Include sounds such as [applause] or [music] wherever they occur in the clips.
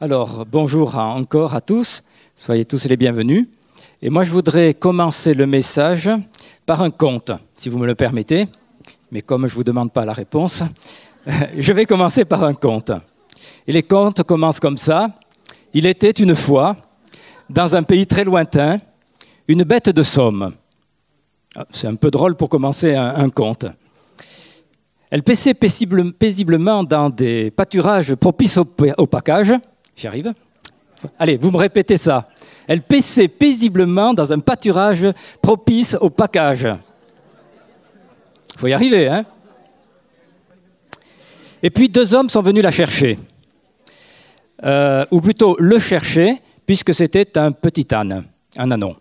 Alors, bonjour encore à tous, soyez tous les bienvenus. Et moi, je voudrais commencer le message par un conte, si vous me le permettez. Mais comme je ne vous demande pas la réponse, [laughs] je vais commencer par un conte. Et les contes commencent comme ça. Il était une fois, dans un pays très lointain, une bête de somme. Ah, c'est un peu drôle pour commencer un, conte. Elle paissait paisiblement dans des pâturages propices au, package. J'y arrive Allez, vous me répétez ça. Elle paissait paisiblement dans un pâturage propice au package. Il faut y arriver, hein Et puis deux hommes sont venus la chercher. Euh, ou plutôt le chercher, puisque c'était un petit âne, un anon.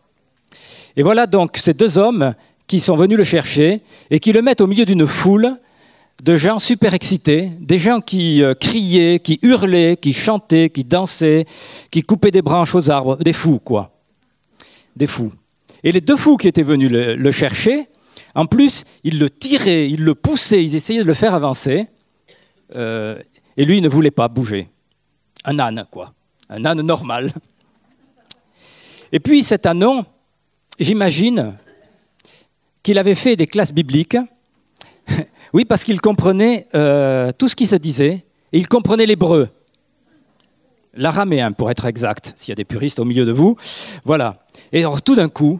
Et voilà donc ces deux hommes qui sont venus le chercher et qui le mettent au milieu d'une foule de gens super excités, des gens qui euh, criaient, qui hurlaient, qui chantaient, qui dansaient, qui coupaient des branches aux arbres, des fous quoi. Des fous. Et les deux fous qui étaient venus le, chercher, en plus, ils le tiraient, ils le poussaient, ils essayaient de le faire avancer. Euh, et lui, il ne voulait pas bouger. Un âne, quoi. Un âne normal. Et puis cet anon, j'imagine qu'il avait fait des classes bibliques. Oui, parce qu'il comprenait euh, tout ce qui se disait, et il comprenait l'hébreu. L'araméen, pour être exact, s'il y a des puristes au milieu de vous. Voilà. Et alors, tout d'un coup,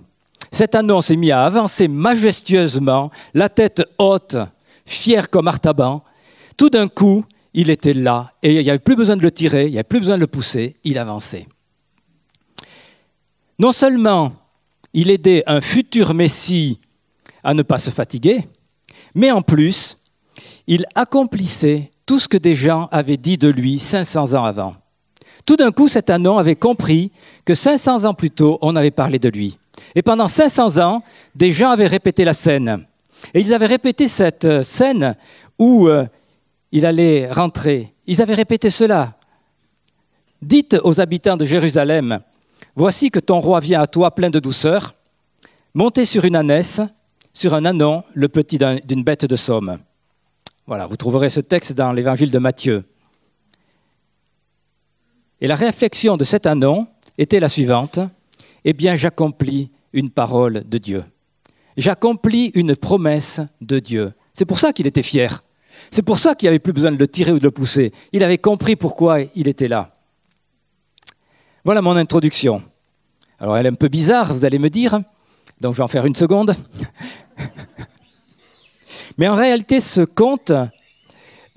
cet anon s'est mis à avancer majestueusement, la tête haute, fier comme Artaban. Tout d'un coup, il était là, et il n'y avait plus besoin de le tirer, il n'y avait plus besoin de le pousser, il avançait. Non seulement il aidait un futur Messie à ne pas se fatiguer, mais en plus, il accomplissait tout ce que des gens avaient dit de lui 500 ans avant. Tout d'un coup, cet anon avait compris que 500 ans plus tôt, on avait parlé de lui. Et pendant 500 ans, des gens avaient répété la scène. Et ils avaient répété cette euh, scène où euh, il allait rentrer. Ils avaient répété cela. Dites aux habitants de Jérusalem, Voici que ton roi vient à toi plein de douceur, monté sur une ânesse, sur un anon, le petit d'une bête de somme. Voilà, vous trouverez ce texte dans l'évangile de Matthieu. Et la réflexion de cet anon était la suivante Eh bien, j'accomplis une parole de Dieu. J'accomplis une promesse de Dieu. C'est pour ça qu'il était fier. C'est pour ça qu'il n'y avait plus besoin de le tirer ou de le pousser. Il avait compris pourquoi il était là. Voilà mon introduction. Alors elle est un peu bizarre, vous allez me dire, donc je vais en faire une seconde. Mais en réalité, ce conte,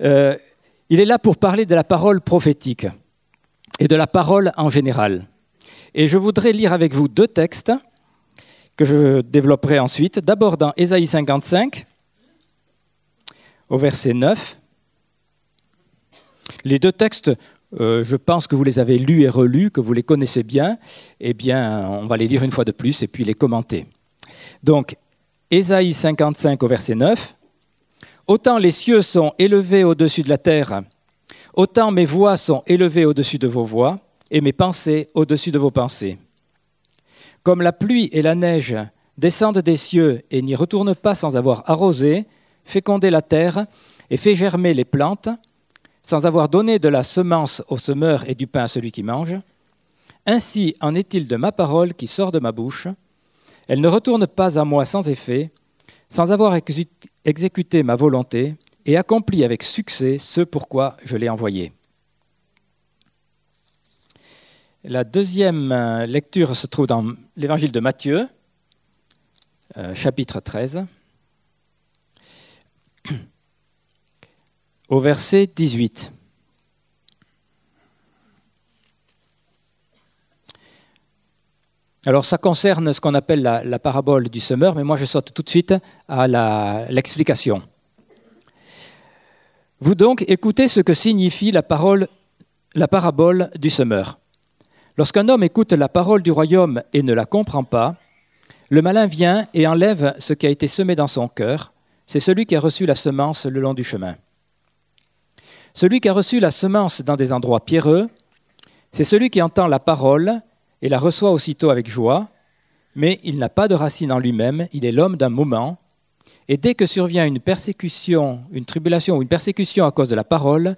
euh, il est là pour parler de la parole prophétique et de la parole en général. Et je voudrais lire avec vous deux textes que je développerai ensuite. D'abord dans Ésaïe 55, au verset 9. Les deux textes euh, je pense que vous les avez lus et relus, que vous les connaissez bien. Eh bien, on va les lire une fois de plus et puis les commenter. Donc, Ésaïe 55 au verset 9. Autant les cieux sont élevés au-dessus de la terre, autant mes voix sont élevées au-dessus de vos voix, et mes pensées au-dessus de vos pensées. Comme la pluie et la neige descendent des cieux et n'y retournent pas sans avoir arrosé, fécondé la terre et fait germer les plantes, sans avoir donné de la semence au semeur et du pain à celui qui mange. Ainsi en est-il de ma parole qui sort de ma bouche. Elle ne retourne pas à moi sans effet, sans avoir exécuté ma volonté et accompli avec succès ce pourquoi je l'ai envoyé. La deuxième euh, lecture se trouve dans l'évangile de Matthieu, euh, chapitre 13. [clears throat] au verset 18. Alors ça concerne ce qu'on appelle la, parabole du semeur, mais moi je saute tout de suite à l'explication. Vous donc écoutez ce que signifie la, parole, la parabole du semeur. Lorsqu'un homme écoute la parole du royaume et ne la comprend pas, le malin vient et enlève ce qui a été semé dans son cœur. C'est celui qui a reçu la semence le long du chemin. Celui qui a reçu la semence dans des endroits pierreux, c'est celui qui entend la parole et la reçoit aussitôt avec joie, mais il n'a pas de racine en lui-même, il est l'homme d'un moment, et dès que survient une persécution, une tribulation ou une persécution à cause de la parole,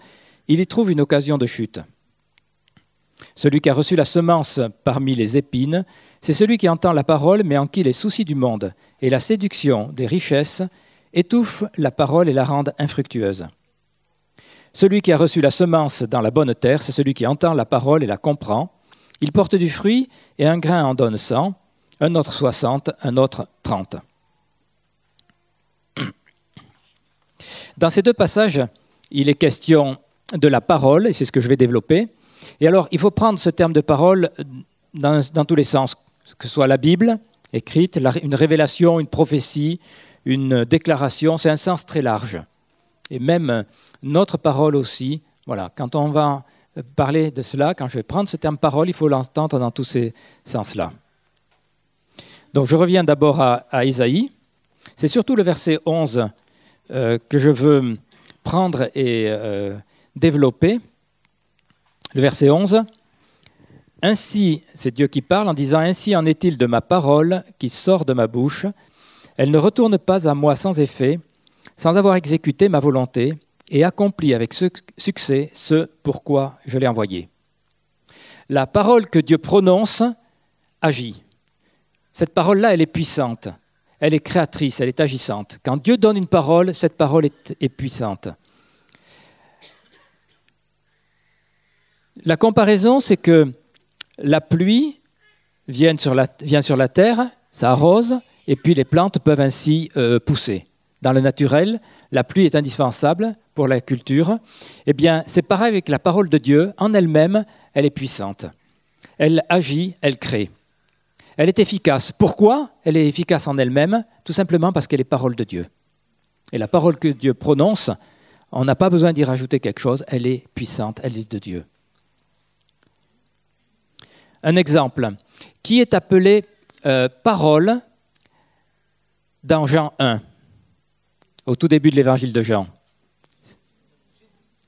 il y trouve une occasion de chute. Celui qui a reçu la semence parmi les épines, c'est celui qui entend la parole, mais en qui les soucis du monde et la séduction des richesses étouffent la parole et la rendent infructueuse. Celui qui a reçu la semence dans la bonne terre, c'est celui qui entend la parole et la comprend. Il porte du fruit, et un grain en donne cent, un autre soixante, un autre trente. [clears throat] Dans ces deux passages, il est question de la parole, et c'est ce que je vais développer. Et alors, il faut prendre ce terme de parole dans, tous les sens, que ce soit la Bible écrite, une révélation, une prophétie, une déclaration, c'est un sens très large. Et même notre parole aussi, voilà, quand on va parler de cela, quand je vais prendre ce terme parole, il faut l'entendre dans tous ces sens-là. Donc je reviens d'abord à, Isaïe. C'est surtout le verset 11 euh, que je veux prendre et euh, développer. Le verset 11. Ainsi, c'est Dieu qui parle en disant, Ainsi en est-il de ma parole qui sort de ma bouche. Elle ne retourne pas à moi sans effet, sans avoir exécuté ma volonté et accompli avec succès ce pourquoi je l'ai envoyé. La parole que Dieu prononce agit. Cette parole-là, elle est puissante elle est créatrice, elle est agissante. Quand Dieu donne une parole, cette parole est, puissante. La comparaison, c'est que la pluie vient sur la, vient sur la terre, ça arrose, et puis les plantes peuvent ainsi euh, pousser. Dans le naturel, la pluie est indispensable pour la culture. Eh bien, c'est pareil avec la parole de Dieu. En elle-même, elle est puissante. Elle agit, elle crée. Elle est efficace. Pourquoi elle est efficace en elle-même? Tout simplement parce qu'elle est parole de Dieu. Et la parole que Dieu prononce, on n'a pas besoin d'y rajouter quelque chose, elle est puissante, elle est de Dieu. Un exemple. Qui est appelé euh, parole dans Jean 1, au tout début de l'évangile de Jean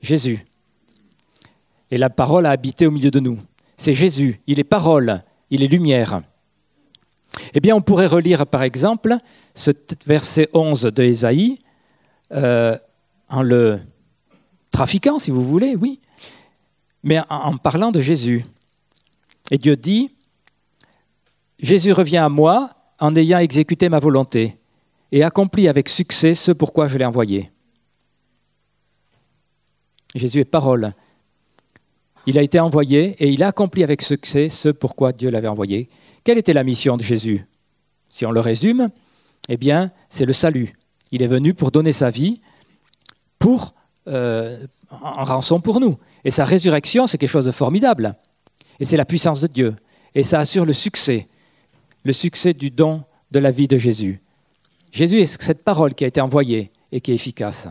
Jésus. Et la parole a habité au milieu de nous. C'est Jésus. Il est parole, il est lumière. Eh bien, on pourrait relire, par exemple, ce verset 11 de Ésaïe euh, en le trafiquant, si vous voulez, oui, mais en parlant de Jésus. Et Dieu dit, Jésus revient à moi en ayant exécuté ma volonté et accompli avec succès ce pourquoi je l'ai envoyé. Jésus est parole. Il a été envoyé et il a accompli avec succès ce pourquoi Dieu l'avait envoyé. Quelle était la mission de Jésus? Si on le résume, eh bien, c'est le salut. Il est venu pour donner sa vie pour, euh, en rançon pour nous. Et sa résurrection, c'est quelque chose de formidable. Et c'est la puissance de Dieu. Et ça assure le succès, le succès du don de la vie de Jésus. Jésus est cette parole qui a été envoyée et qui est efficace.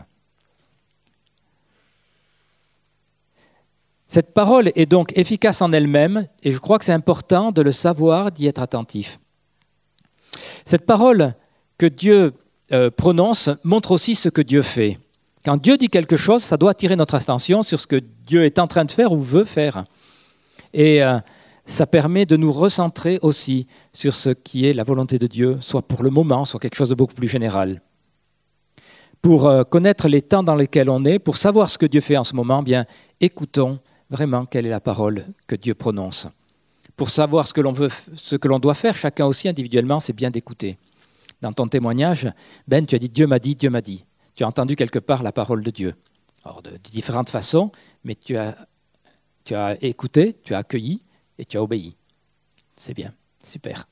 Cette parole est donc efficace en elle-même et je crois que c'est important de le savoir, d'y être attentif. Cette parole que Dieu euh, prononce montre aussi ce que Dieu fait. Quand Dieu dit quelque chose, ça doit attirer notre attention sur ce que Dieu est en train de faire ou veut faire. Et euh, ça permet de nous recentrer aussi sur ce qui est la volonté de Dieu, soit pour le moment, soit quelque chose de beaucoup plus général. Pour euh, connaître les temps dans lesquels on est, pour savoir ce que Dieu fait en ce moment, bien écoutons vraiment quelle est la parole que Dieu prononce. Pour savoir ce que l'on veut, ce que l'on doit faire, chacun aussi individuellement, c'est bien d'écouter. Dans ton témoignage, Ben, tu as dit Dieu m'a dit, Dieu m'a dit. Tu as entendu quelque part la parole de Dieu. Alors, de, différentes façons, mais tu as, tu as écouté, tu as accueilli et tu as obéi. C'est bien, super.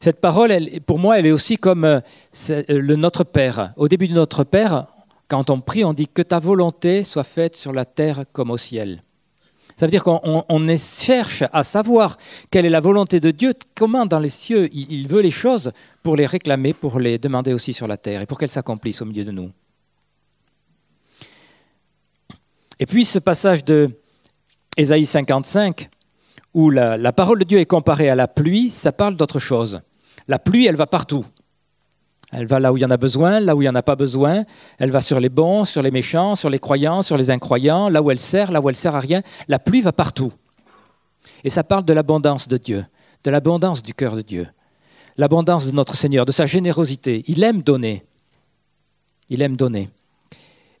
Cette parole, pour moi, elle est aussi comme euh, euh, le Notre Père. Au début de Notre Père, quand on prie, on dit que ta volonté soit faite sur la terre comme au ciel. Ça veut dire qu'on cherche à savoir quelle est la volonté de Dieu, comment dans les cieux il veut les choses pour les réclamer, pour les demander aussi sur la terre et pour qu'elles s'accomplissent au milieu de nous. Et puis ce passage de Ésaïe 55, où la, parole de Dieu est comparée à la pluie, ça parle d'autre chose. La pluie, elle va partout. Elle va là où il y en a besoin, là où il n'y en a pas besoin. Elle va sur les bons, sur les méchants, sur les croyants, sur les incroyants, là où elle sert, là où elle sert à rien. La pluie va partout. Et ça parle de l'abondance de Dieu, de l'abondance du cœur de Dieu, l'abondance de notre Seigneur, de sa générosité. Il aime donner. Il aime donner.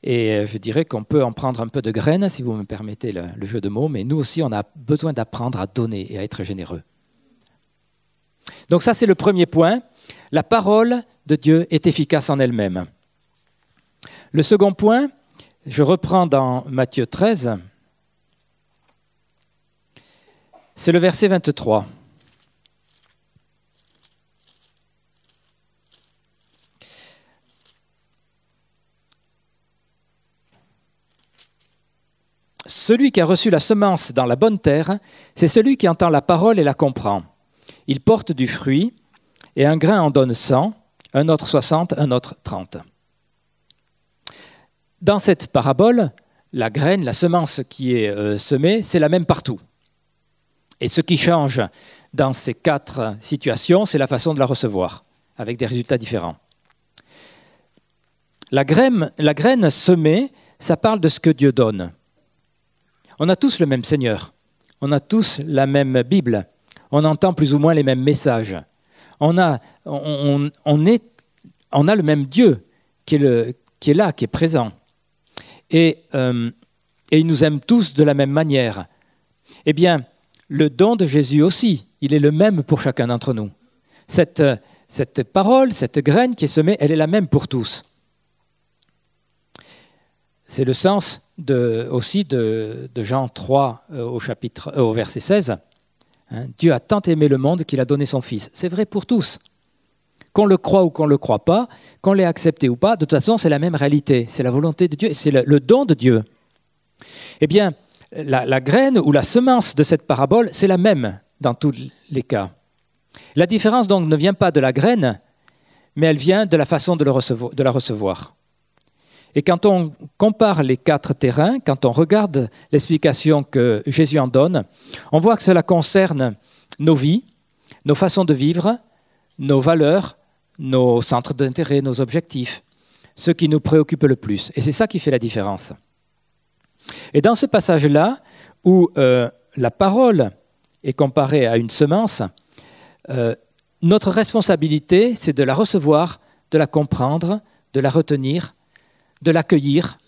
Et je dirais qu'on peut en prendre un peu de graines, si vous me permettez le, le jeu de mots, mais nous aussi, on a besoin d'apprendre à donner et à être généreux. Donc ça, c'est le premier point. La parole de Dieu est efficace en elle-même. Le second point, je reprends dans Matthieu 13, c'est le verset 23. Celui qui a reçu la semence dans la bonne terre, c'est celui qui entend la parole et la comprend. Il porte du fruit, et un grain en donne 100, un autre 60, un autre 30. Dans cette parabole, la graine, la semence qui est euh, semée, c'est la même partout. Et ce qui change dans ces quatre situations, c'est la façon de la recevoir, avec des résultats différents. La graine semée, ça parle de ce que Dieu donne. On a tous le même Seigneur, on a tous la même Bible, on entend plus ou moins les mêmes messages. On a, le même Dieu qui est, là, qui est présent. Et, euh, et il nous aime tous de la même manière. Eh bien, le don de Jésus aussi, il est le même pour chacun d'entre nous. Cette parole, cette graine qui est semée, elle est la même pour tous. C'est le sens aussi de, Jean 3 euh, au, chapitre, euh, verset 16. Hein, Dieu a tant aimé le monde qu'il a donné son Fils. C'est vrai pour tous. Qu'on le croit ou qu'on ne le croit pas, qu'on l'ait accepté ou pas, de toute façon, c'est la même réalité. C'est la volonté de Dieu, c'est le don de Dieu. Eh bien, la, graine ou la semence de cette parabole, c'est la même dans tous les cas. La différence donc ne vient pas de la graine, mais elle vient de la façon de la recevoir. Et quand on compare les quatre terrains, quand on regarde l'explication que Jésus en donne, on voit que cela concerne nos vies, nos façons de vivre, nos valeurs, nos centres d'intérêt, nos objectifs, ce qui nous préoccupe le plus. Et c'est ça qui fait la différence. Et dans ce passage-là, où euh, la parole est comparée à une semence, euh, notre responsabilité, c'est de la recevoir, de la comprendre, de la retenir, de l'accueillir.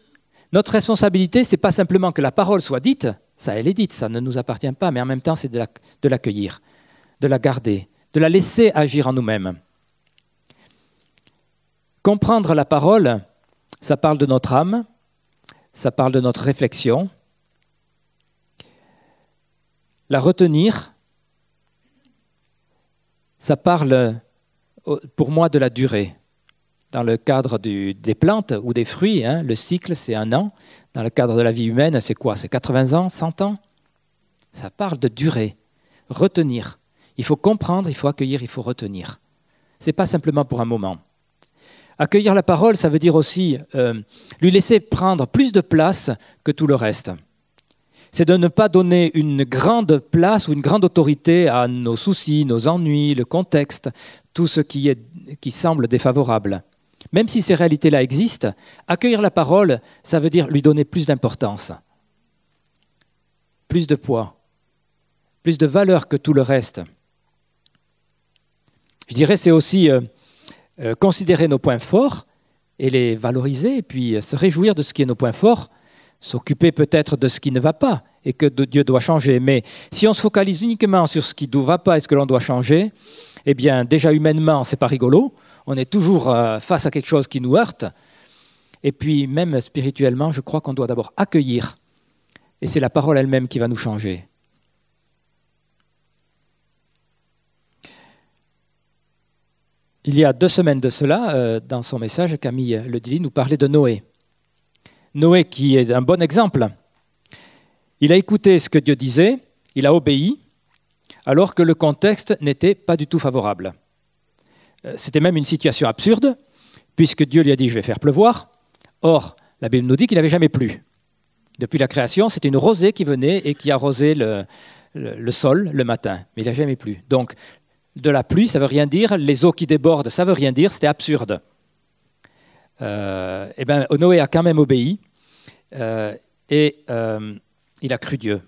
Notre responsabilité, c'est pas simplement que la parole soit dite, ça elle est dite, ça ne nous appartient pas, mais en même temps, c'est de l'accueillir, de la garder, de la laisser agir en nous-mêmes. Comprendre la parole, ça parle de notre âme, ça parle de notre réflexion. La retenir, ça parle pour moi de la durée. Dans le cadre des plantes ou des fruits, hein, le cycle, c'est un an. Dans le cadre de la vie humaine, c'est quoi? C'est 80 ans, 100 ans? Ça parle de durée. Retenir. Il faut comprendre, il faut accueillir, il faut retenir. Ce n'est pas simplement pour un moment. Accueillir la parole, ça veut dire aussi euh, lui laisser prendre plus de place que tout le reste. C'est de ne pas donner une grande place ou une grande autorité à nos soucis, nos ennuis, le contexte, tout ce qui, semble défavorable. Même si ces réalités-là existent, accueillir la parole, ça veut dire lui donner plus d'importance, plus de poids, plus de valeur que tout le reste. Je dirais c'est aussi euh, euh, considérer nos points forts et les valoriser, et puis euh, se réjouir de ce qui est nos points forts, s'occuper peut-être de ce qui ne va pas et que Dieu doit changer. Mais si on se focalise uniquement sur ce qui ne va pas et ce que l'on doit changer, eh bien, déjà humainement, c'est pas rigolo. On est toujours euh, face à quelque chose qui nous heurte. Et puis, même spirituellement, je crois qu'on doit d'abord accueillir. Et c'est la parole elle-même qui va nous changer. Il y a deux semaines de cela, euh, dans son message, Camille Ledilly nous parlait de Noé. Noé qui est un bon exemple. Il a écouté ce que Dieu disait, il a obéi, alors que le contexte n'était pas du tout favorable. Euh, c'était même une situation absurde, puisque Dieu lui a dit je vais faire pleuvoir. Or, la Bible nous dit qu'il n'avait jamais plu. Depuis la création, c'était une rosée qui venait et qui arrosait le, sol le matin, mais il n'a jamais plu. Donc de la pluie, ça veut rien dire. Les eaux qui débordent, ça veut rien dire. C'était absurde. Euh, eh ben, Noé a quand même obéi euh, et il a cru Dieu.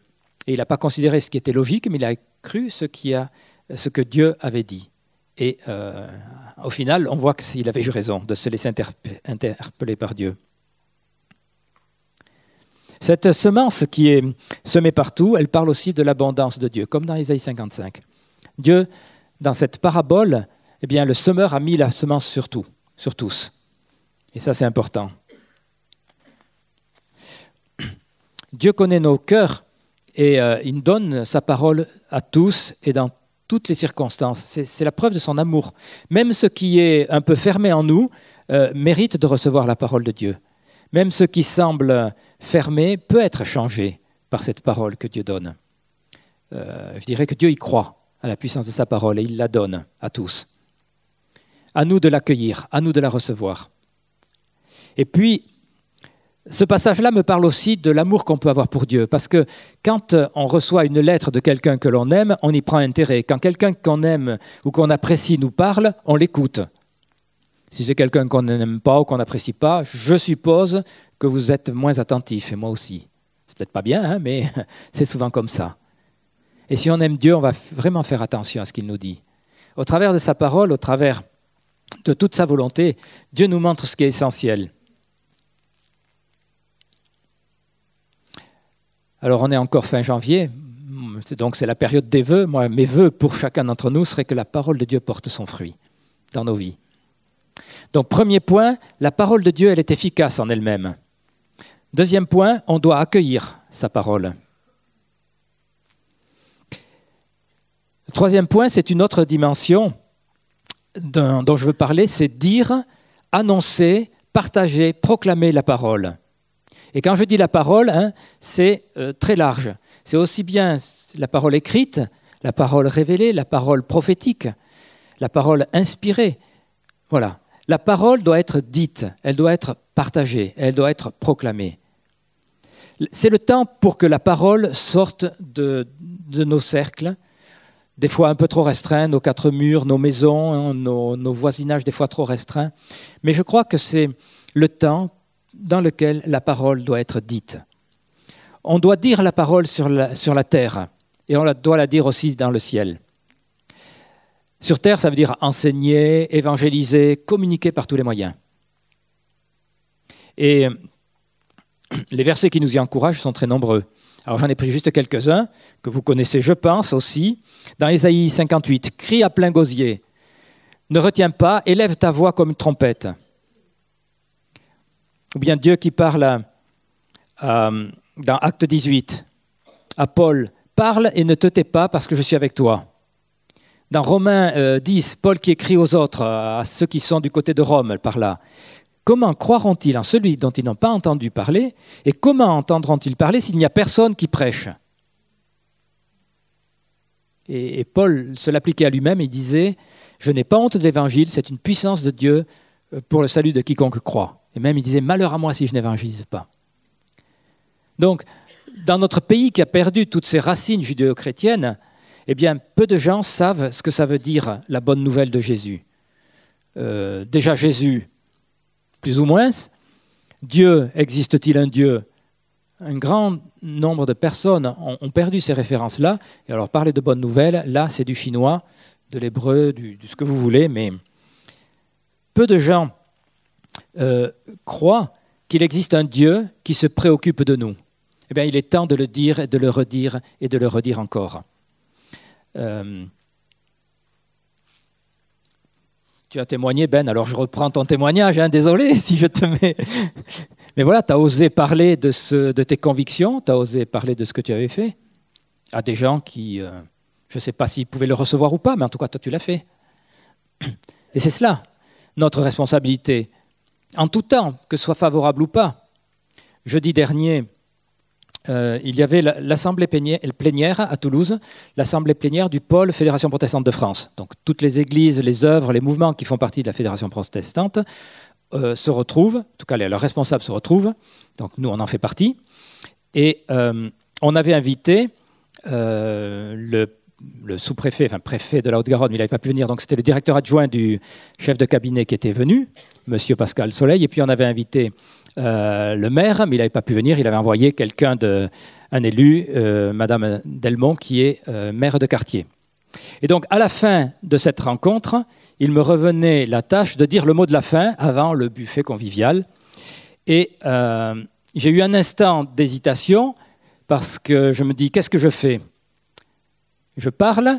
Et il n'a pas considéré ce qui était logique, mais il a cru ce que Dieu avait dit. Et au final, on voit qu'il avait eu raison de se laisser interpeller par Dieu. Cette semence qui est semée partout, elle parle aussi de l'abondance de Dieu, comme dans Isaïe 55. Dieu, dans cette parabole, eh bien, le semeur a mis la semence sur tout, sur tous. Et ça, c'est important. Dieu connaît nos cœurs et euh, il donne sa parole à tous et dans toutes les circonstances. C'est la preuve de son amour. Même ce qui est un peu fermé en nous euh, mérite de recevoir la parole de Dieu. Même ce qui semble fermé peut être changé par cette parole que Dieu donne. Euh, je dirais que Dieu y croit à la puissance de sa parole et il la donne à tous. À nous de l'accueillir, à nous de la recevoir. Et puis, ce passage-là me parle aussi de l'amour qu'on peut avoir pour Dieu, parce que quand on reçoit une lettre de quelqu'un que l'on aime, on y prend intérêt. Quand quelqu'un qu'on aime ou qu'on apprécie nous parle, on l'écoute. Si c'est quelqu'un qu'on n'aime pas ou qu'on n'apprécie pas, je suppose que vous êtes moins attentif, et moi aussi. C'est peut-être pas bien, hein, mais [laughs] c'est souvent comme ça. Et si on aime Dieu, on va vraiment faire attention à ce qu'il nous dit. Au travers de sa parole, au travers de toute sa volonté, Dieu nous montre ce qui est essentiel. Alors on est encore fin janvier, donc c'est la période des vœux. Moi, mes vœux pour chacun d'entre nous seraient que la parole de Dieu porte son fruit dans nos vies. Donc premier point, la parole de Dieu, elle est efficace en elle-même. Deuxième point, on doit accueillir sa parole. Troisième point, c'est une autre dimension dont je veux parler, c'est dire, annoncer, partager, proclamer la parole. Et quand je dis la parole, hein, c'est euh, très large. C'est aussi bien la parole écrite, la parole révélée, la parole prophétique, la parole inspirée. Voilà. La parole doit être dite, elle doit être partagée, elle doit être proclamée. C'est le temps pour que la parole sorte de, nos cercles, des fois un peu trop restreints, nos quatre murs, nos maisons, hein, nos, nos voisinages des fois trop restreints. Mais je crois que c'est le temps dans lequel la parole doit être dite. On doit dire la parole sur la, terre et on doit la dire aussi dans le ciel. Sur terre, ça veut dire enseigner, évangéliser, communiquer par tous les moyens. Et les versets qui nous y encouragent sont très nombreux. Alors j'en ai pris juste quelques-uns que vous connaissez, je pense aussi. Dans Ésaïe 58, crie à plein gosier, ne retiens pas, élève ta voix comme une trompette. Ou bien Dieu qui parle dans Acte 18 à Paul, parle et ne te tais pas parce que je suis avec toi. Dans Romains 10, euh, Paul qui écrit aux autres, à ceux qui sont du côté de Rome par là, comment croiront-ils en celui dont ils n'ont pas entendu parler et comment entendront-ils parler s'il n'y a personne qui prêche? Et, et, Paul se l'appliquait à lui-même et disait, je n'ai pas honte de l'évangile, c'est une puissance de Dieu pour le salut de quiconque croit. Et même il disait, malheur à moi si je n'évangélise pas. Donc, dans notre pays qui a perdu toutes ses racines judéo-chrétiennes, eh bien, peu de gens savent ce que ça veut dire la bonne nouvelle de Jésus. Euh, déjà Jésus, plus ou moins. Dieu, existe-t-il un Dieu? Un grand nombre de personnes ont, perdu ces références-là. Et alors, parler de bonne nouvelle, là, c'est du chinois, de l'hébreu, de ce que vous voulez, mais peu de gens euh, croit qu'il existe un Dieu qui se préoccupe de nous. Eh bien, il est temps de le dire et de le redire et de le redire encore. Euh, tu as témoigné, Ben, alors je reprends ton témoignage, hein, désolé [laughs] si je te mets. [laughs] Mais voilà, tu as osé parler de tes convictions, tu as osé parler de ce que tu avais fait à des gens qui, euh, je ne sais pas s'ils pouvaient le recevoir ou pas, mais en tout cas, toi, tu l'as fait. Et c'est cela, notre responsabilité en tout temps, que ce soit favorable ou pas. Jeudi dernier, euh, il y avait l'assemblée plénière à Toulouse, l'assemblée plénière du pôle Fédération protestante de France. Donc toutes les églises, les œuvres, les mouvements qui font partie de la Fédération protestante euh, se retrouvent, en tout cas leurs responsables se retrouvent, donc nous on en fait partie, et euh, on avait invité le le sous-préfet, enfin préfet de la Haute-Garonne, mais il n'avait pas pu venir, donc c'était le directeur adjoint du chef de cabinet qui était venu, Monsieur Pascal Soleil, et puis on avait invité euh, le maire, mais il n'avait pas pu venir, il avait envoyé quelqu'un, de, un élu, euh, Madame Delmont, qui est euh, maire de quartier. Et donc à la fin de cette rencontre, il me revenait la tâche de dire le mot de la fin avant le buffet convivial. Et j'ai eu un instant d'hésitation parce que je me dis, qu'est-ce que je fais? Je parle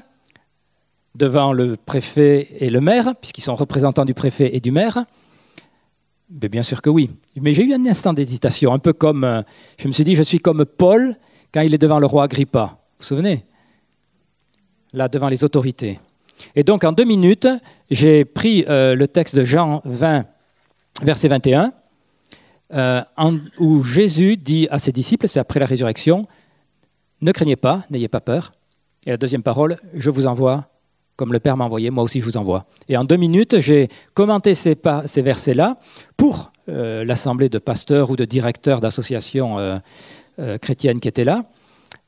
devant le préfet et le maire, puisqu'ils sont représentants du préfet et du maire. Bien sûr que oui. Mais j'ai eu un instant d'hésitation, un peu comme, euh, je me suis dit, je suis comme Paul quand il est devant le roi Agrippa. Vous vous souvenez? Là, devant les autorités. Et donc, en deux minutes, j'ai pris euh, le texte de Jean 20, verset 21, euh, où Jésus dit à ses disciples, c'est après la résurrection, ne craignez pas, n'ayez pas peur. Et la deuxième parole, je vous envoie comme le Père m'a envoyé, moi aussi je vous envoie. Et en deux minutes, j'ai commenté ces, versets-là pour euh, l'assemblée de pasteurs ou de directeurs d'associations euh, chrétiennes qui étaient là,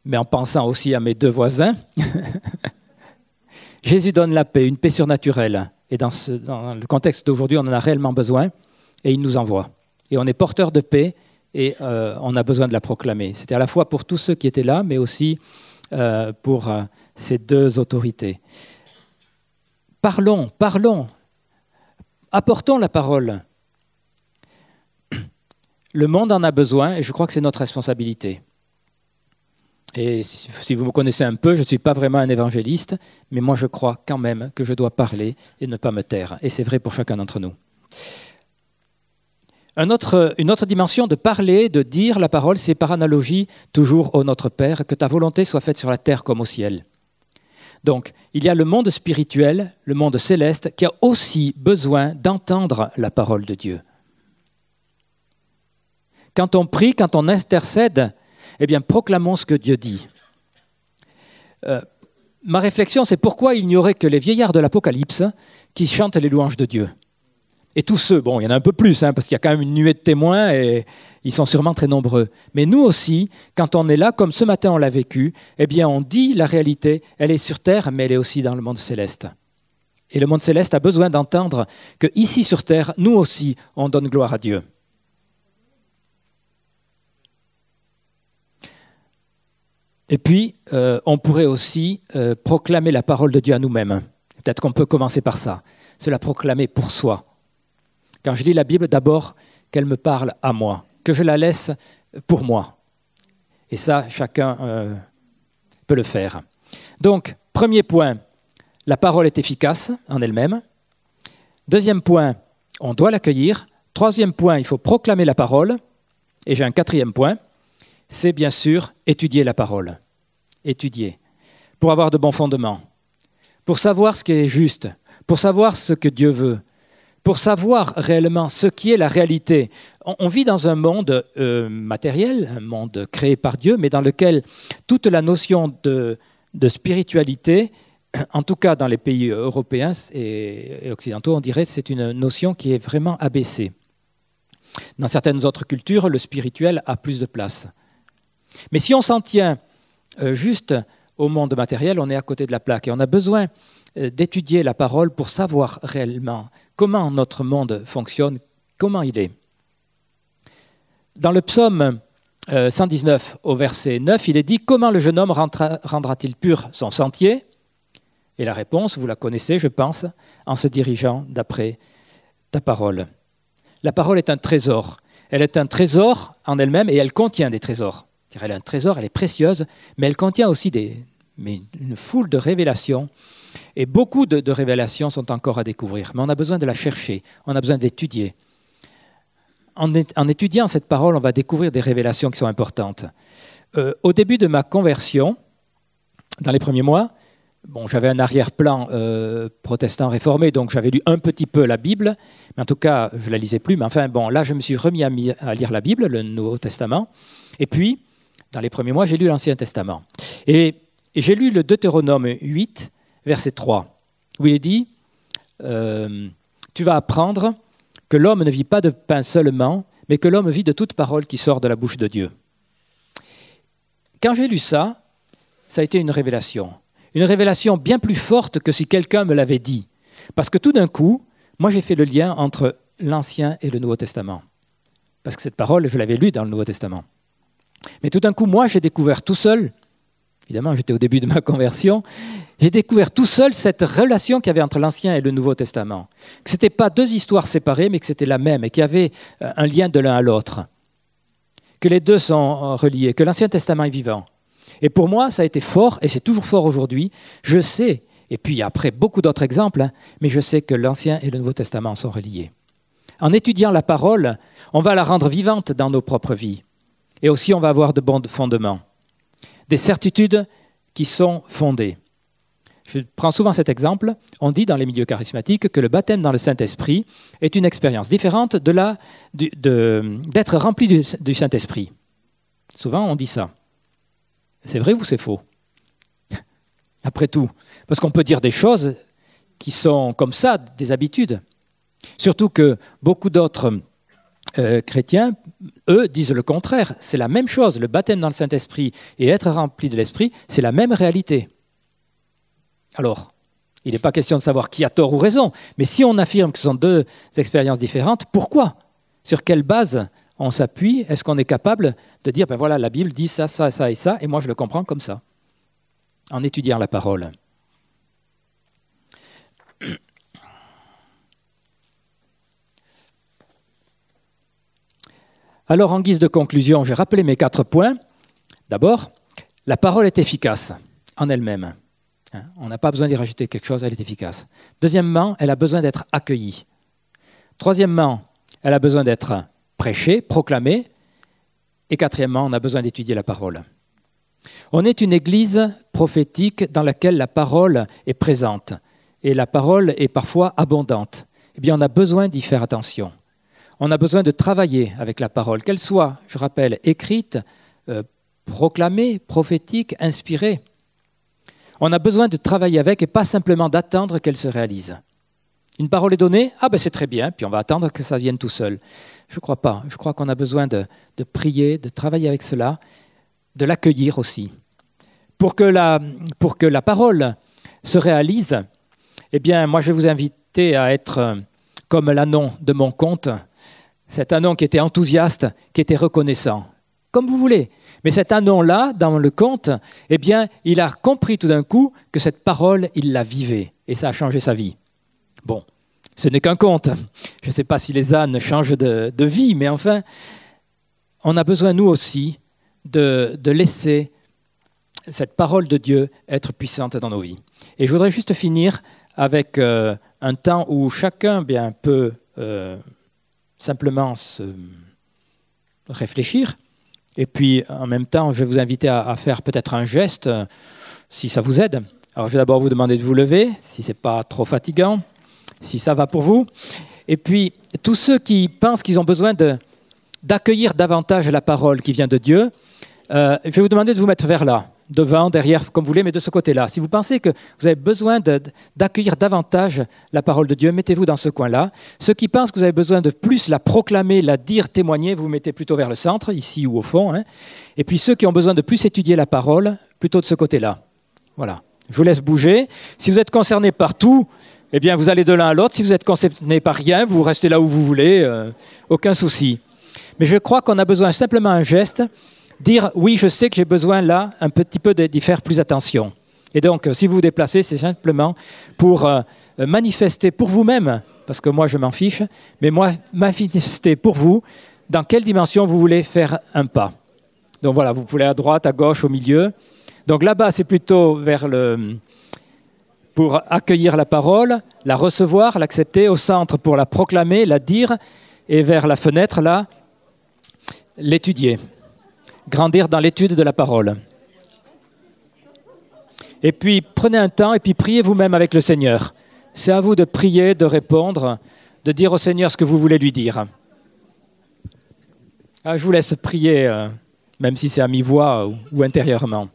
mais en pensant aussi à mes deux voisins. [laughs] Jésus donne la paix, une paix surnaturelle. Et dans, dans le contexte d'aujourd'hui, on en a réellement besoin, et il nous envoie. Et on est porteur de paix, et euh, on a besoin de la proclamer. C'était à la fois pour tous ceux qui étaient là, mais aussi euh, pour euh, ces deux autorités. Parlons, parlons, apportons la parole. Le monde en a besoin, et je crois que c'est notre responsabilité. Et si vous me connaissez un peu, je ne suis pas vraiment un évangéliste, mais moi je crois quand même que je dois parler et ne pas me taire. Et c'est vrai pour chacun d'entre nous. Une autre dimension de parler, de dire la parole, c'est par analogie toujours au Notre Père, que ta volonté soit faite sur la terre comme au ciel. Donc, il y a le monde spirituel, le monde céleste, qui a aussi besoin d'entendre la parole de Dieu. Quand on prie, quand on intercède, eh bien, proclamons ce que Dieu dit. Euh, ma réflexion, c'est pourquoi il n'y aurait que les vieillards de l'Apocalypse qui chantent les louanges de Dieu. Et tous ceux, bon, il y en a un peu plus, hein, parce qu'il y a quand même une nuée de témoins et ils sont sûrement très nombreux. Mais nous aussi, quand on est là, comme ce matin on l'a vécu, eh bien, on dit la réalité, elle est sur terre, mais elle est aussi dans le monde céleste. Et le monde céleste a besoin d'entendre que ici sur terre, nous aussi, on donne gloire à Dieu. Et puis, euh, on pourrait aussi euh, proclamer la parole de Dieu à nous-mêmes. Peut-être qu'on peut commencer par ça. C'est la proclamer pour soi. Quand je lis la Bible, d'abord qu'elle me parle à moi, que je la laisse pour moi. Et ça, chacun euh, peut le faire. Donc, premier point, la parole est efficace en elle-même. Deuxième point, on doit l'accueillir. Troisième point, il faut proclamer la parole. Et j'ai un quatrième point, c'est bien sûr étudier la parole. Étudier. Pour avoir de bons fondements. Pour savoir ce qui est juste. Pour savoir ce que Dieu veut. Pour savoir réellement ce qui est la réalité. On, vit dans un monde euh, matériel, un monde créé par Dieu, mais dans lequel toute la notion de, spiritualité, en tout cas dans les pays européens et, occidentaux, on dirait c'est une notion qui est vraiment abaissée. Dans certaines autres cultures, le spirituel a plus de place. Mais si on s'en tient euh, juste au monde matériel, on est à côté de la plaque. Et on a besoin d'étudier la parole pour savoir réellement comment notre monde fonctionne, comment il est. Dans le psaume 119 euh, au verset 9, il est dit Comment le jeune homme rendra-t-il pur son sentier? Et la réponse, vous la connaissez, je pense, en se dirigeant d'après ta parole. La parole est un trésor. Elle est un trésor en elle-même et elle contient des trésors. Elle est un trésor, elle est précieuse, mais elle contient aussi une foule de révélations. Et beaucoup de, révélations sont encore à découvrir. Mais on a besoin de la chercher, on a besoin d'étudier. En, étudiant cette parole, on va découvrir des révélations qui sont importantes. Euh, au début de ma conversion, dans les premiers mois, bon, j'avais un arrière-plan euh, protestant réformé, donc j'avais lu un petit peu la Bible, mais en tout cas, je la lisais plus. Mais enfin, bon, là, je me suis remis à lire la Bible, le Nouveau Testament. Et puis, dans les premiers mois, j'ai lu l'Ancien Testament. Et, j'ai lu le Deutéronome 8, verset 3, où il est dit euh, Tu vas apprendre que l'homme ne vit pas de pain seulement, mais que l'homme vit de toute parole qui sort de la bouche de Dieu. Quand j'ai lu ça, ça a été une révélation. Une révélation bien plus forte que si quelqu'un me l'avait dit. Parce que tout d'un coup, moi j'ai fait le lien entre l'Ancien et le Nouveau Testament. Parce que cette parole, je l'avais lue dans le Nouveau Testament. Mais tout d'un coup, moi, j'ai découvert tout seul, évidemment, j'étais au début de ma conversion, j'ai découvert tout seul cette relation qu'il y avait entre l'Ancien et le Nouveau Testament. Que ce n'était pas deux histoires séparées, mais que c'était la même et qu'il y avait euh, un lien de l'un à l'autre. que les deux sont reliés, que l'Ancien Testament est vivant. Et pour moi, ça a été fort, et c'est toujours fort aujourd'hui. Je sais, et puis après beaucoup d'autres exemples, hein, mais je sais que l'Ancien et le Nouveau Testament sont reliés. En étudiant la parole, on va la rendre vivante dans nos propres vies. Et aussi, on va avoir de bons fondements. Des certitudes qui sont fondées. Je prends souvent cet exemple. On dit dans les milieux charismatiques que le baptême dans le Saint-Esprit est une expérience différente de d'être rempli du Saint-Esprit. Souvent, on dit ça. C'est vrai ou c'est faux? [laughs] Après tout, parce qu'on peut dire des choses qui sont comme ça, des habitudes. Surtout que beaucoup d'autres euh, chrétiens, eux, disent le contraire. C'est la même chose. Le baptême dans le Saint-Esprit et être rempli de l'Esprit, c'est la même réalité. Alors, il n'est pas question de savoir qui a tort ou raison, mais si on affirme que ce sont deux expériences différentes, pourquoi? Sur quelle base on s'appuie? Est-ce qu'on est capable de dire, ben voilà, la Bible dit ça, ça, ça et ça, et moi je le comprends comme ça, en étudiant la parole? Alors, en guise de conclusion, je vais rappeler mes quatre points. D'abord, la parole est efficace en elle-même. Hein, on n'a pas besoin d'y rajouter quelque chose, elle est efficace. Deuxièmement, elle a besoin d'être accueillie. Troisièmement, elle a besoin d'être prêchée, proclamée. Et quatrièmement, on a besoin d'étudier la parole. On est une église prophétique dans laquelle la parole est présente et la parole est parfois abondante. Eh bien, on a besoin d'y faire attention on a besoin de travailler avec la parole, qu'elle soit, je rappelle, écrite, euh, proclamée, prophétique, inspirée. On a besoin de travailler avec et pas simplement d'attendre qu'elle se réalise. Une parole est donnée, ah ben c'est très bien, puis on va attendre que ça vienne tout seul. Je ne crois pas. Je crois qu'on a besoin de, prier, de travailler avec cela, de l'accueillir aussi. Pour que, la, parole se réalise, eh bien, moi je vais vous inviter à être euh, comme l'anon de mon conte, cet anon qui était enthousiaste, qui était reconnaissant, comme vous voulez. Mais cet anon-là, dans le conte, eh bien, il a compris tout d'un coup que cette parole, il la vivait, et ça a changé sa vie. Bon, ce n'est qu'un conte. Je ne sais pas si les ânes changent de, vie, mais enfin, on a besoin, nous aussi, de, laisser cette parole de Dieu être puissante dans nos vies. Et je voudrais juste finir avec euh, un temps où chacun bien, peut euh, simplement se réfléchir. Et puis, en même temps, je vais vous inviter à, faire peut-être un geste, euh, si ça vous aide. Alors, je vais d'abord vous demander de vous lever, si ce n'est pas trop fatigant, si ça va pour vous. Et puis, tous ceux qui pensent qu'ils ont besoin d'accueillir davantage la parole qui vient de Dieu, euh, je vais vous demander de vous mettre vers là devant, derrière, comme vous voulez, mais de ce côté-là. Si vous pensez que vous avez besoin d'accueillir davantage la parole de Dieu, mettez-vous dans ce coin-là. Ceux qui pensent que vous avez besoin de plus la proclamer, la dire, témoigner, vous vous mettez plutôt vers le centre, ici ou au fond. Hein. Et puis ceux qui ont besoin de plus étudier la parole, plutôt de ce côté-là. Voilà. Je vous laisse bouger. Si vous êtes concerné par tout, eh bien, vous allez de l'un à l'autre. Si vous êtes concerné par rien, vous restez là où vous voulez. Euh, aucun souci. Mais je crois qu'on a besoin simplement d'un geste dire oui, je sais que j'ai besoin là un petit peu d'y faire plus attention. Et donc, euh, si vous vous déplacez, c'est simplement pour euh, manifester pour vous-même, parce que moi je m'en fiche, mais moi [laughs] manifester pour vous dans quelle dimension vous voulez faire un pas. Donc voilà, vous pouvez à droite, à gauche, au milieu. Donc là-bas, c'est plutôt vers le pour accueillir la parole, la recevoir, l'accepter, au centre pour la proclamer, la dire, et vers la fenêtre là, l'étudier grandir dans l'étude de la parole. Et puis prenez un temps et puis priez vous-même avec le Seigneur. C'est à vous de prier, de répondre, de dire au Seigneur ce que vous voulez lui dire. Ah, je vous laisse prier, euh, même si c'est à mi-voix ou, intérieurement.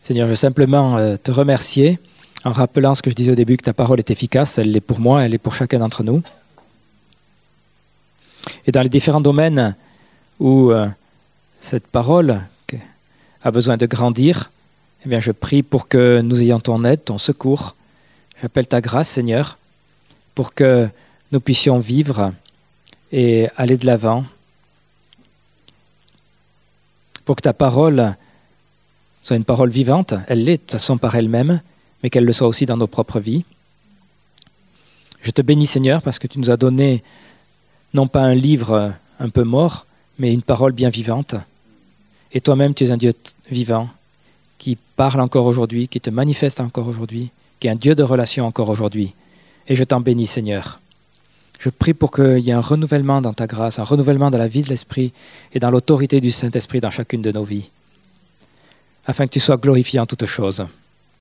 Seigneur, je veux simplement euh, te remercier en rappelant ce que je disais au début, que ta parole est efficace, elle l'est pour moi, elle est pour chacun d'entre nous. Et dans les différents domaines où euh, cette parole a besoin de grandir, eh bien, je prie pour que nous ayons ton aide, ton secours. J'appelle ta grâce, Seigneur, pour que nous puissions vivre et aller de l'avant, pour que ta parole soit une parole vivante. Elle l'est de toute façon par elle-même, mais qu'elle le soit aussi dans nos propres vies. Je te bénis, Seigneur, parce que tu nous as donné non pas un livre un peu mort, mais une parole bien vivante. Et toi-même, tu es un Dieu vivant qui parle encore aujourd'hui, qui te manifeste encore aujourd'hui, qui est un Dieu de relation encore aujourd'hui. Et je t'en bénis, Seigneur. Je prie pour qu'il y ait un renouvellement dans ta grâce, un renouvellement dans la vie de l'Esprit et dans l'autorité du Saint-Esprit dans chacune de nos vies, afin que tu sois glorifié en toutes choses.